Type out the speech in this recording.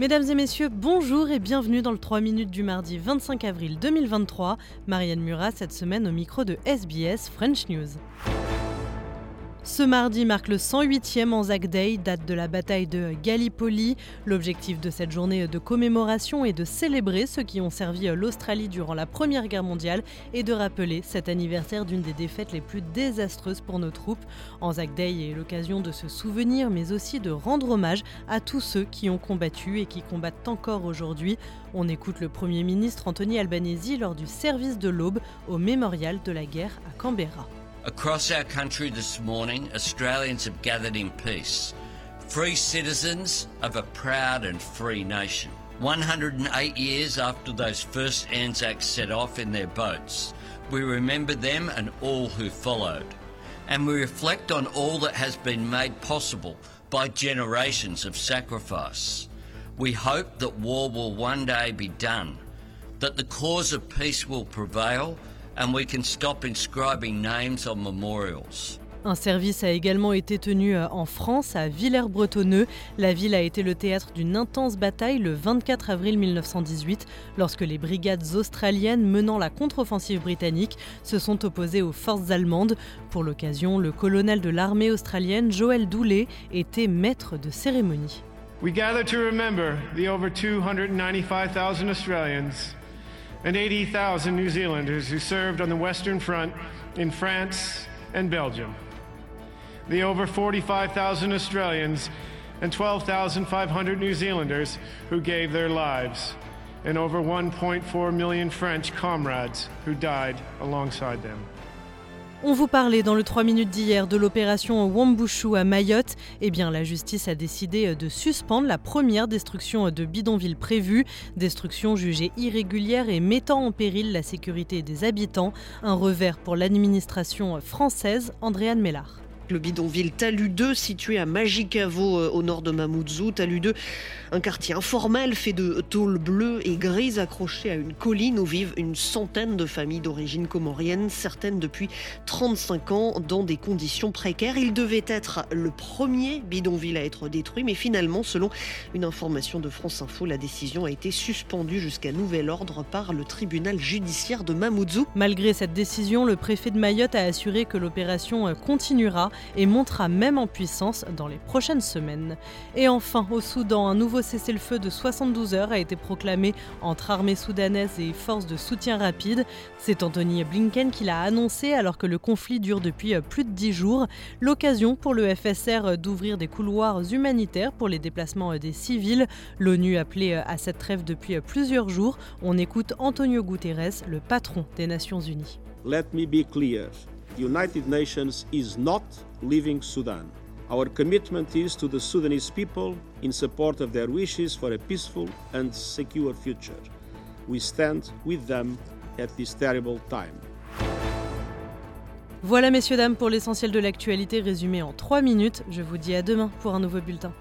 Mesdames et messieurs, bonjour et bienvenue dans le 3 minutes du mardi 25 avril 2023. Marianne Murat cette semaine au micro de SBS French News. Ce mardi marque le 108e Anzac Day, date de la bataille de Gallipoli. L'objectif de cette journée de commémoration est de célébrer ceux qui ont servi l'Australie durant la Première Guerre mondiale et de rappeler cet anniversaire d'une des défaites les plus désastreuses pour nos troupes. Anzac Day est l'occasion de se souvenir mais aussi de rendre hommage à tous ceux qui ont combattu et qui combattent encore aujourd'hui. On écoute le Premier ministre Anthony Albanese lors du service de l'aube au mémorial de la guerre à Canberra. Across our country this morning, Australians have gathered in peace, free citizens of a proud and free nation. 108 years after those first Anzacs set off in their boats, we remember them and all who followed. And we reflect on all that has been made possible by generations of sacrifice. We hope that war will one day be done, that the cause of peace will prevail and we can stop inscribing names on memorials. Un service a également été tenu euh, en France, à Villers-Bretonneux. La ville a été le théâtre d'une intense bataille le 24 avril 1918, lorsque les brigades australiennes menant la contre-offensive britannique se sont opposées aux forces allemandes. Pour l'occasion, le colonel de l'armée australienne, Joël Doulé, était maître de cérémonie. We gather to remember the over 295,000 Australians and 80,000 New Zealanders who served on the Western Front in France and Belgium. The over 45,000 Australians and 12,500 New Zealanders who gave their lives, and over 1.4 million French comrades who died alongside them. On vous parlait dans le 3 minutes d'hier de l'opération Wambushu à Mayotte. Eh bien, la justice a décidé de suspendre la première destruction de bidonville prévue. Destruction jugée irrégulière et mettant en péril la sécurité des habitants. Un revers pour l'administration française, Andréane Mellard. Le bidonville Talu 2, situé à Magicavo euh, au nord de Mamoudzou. Talu 2, un quartier informel fait de tôles bleues et grises accrochées à une colline où vivent une centaine de familles d'origine comorienne, certaines depuis 35 ans, dans des conditions précaires. Il devait être le premier bidonville à être détruit, mais finalement, selon une information de France Info, la décision a été suspendue jusqu'à nouvel ordre par le tribunal judiciaire de Mamoudzou. Malgré cette décision, le préfet de Mayotte a assuré que l'opération continuera et montera même en puissance dans les prochaines semaines. Et enfin, au Soudan, un nouveau cessez-le-feu de 72 heures a été proclamé entre armée soudanaise et forces de soutien rapide. C'est Anthony Blinken qui l'a annoncé alors que le conflit dure depuis plus de 10 jours. L'occasion pour le FSR d'ouvrir des couloirs humanitaires pour les déplacements des civils. L'ONU appelait à cette trêve depuis plusieurs jours. On écoute Antonio Guterres, le patron des Nations Unies. Let me be clear. The United Nations is not leaving Sudan. Our commitment is to the Sudanese people in support of their wishes for a peaceful and secure future. We stand with them at this terrible time. Voilà messieurs dames pour l'essentiel de l'actualité résumé en 3 minutes. Je vous dis à demain pour un nouveau bulletin.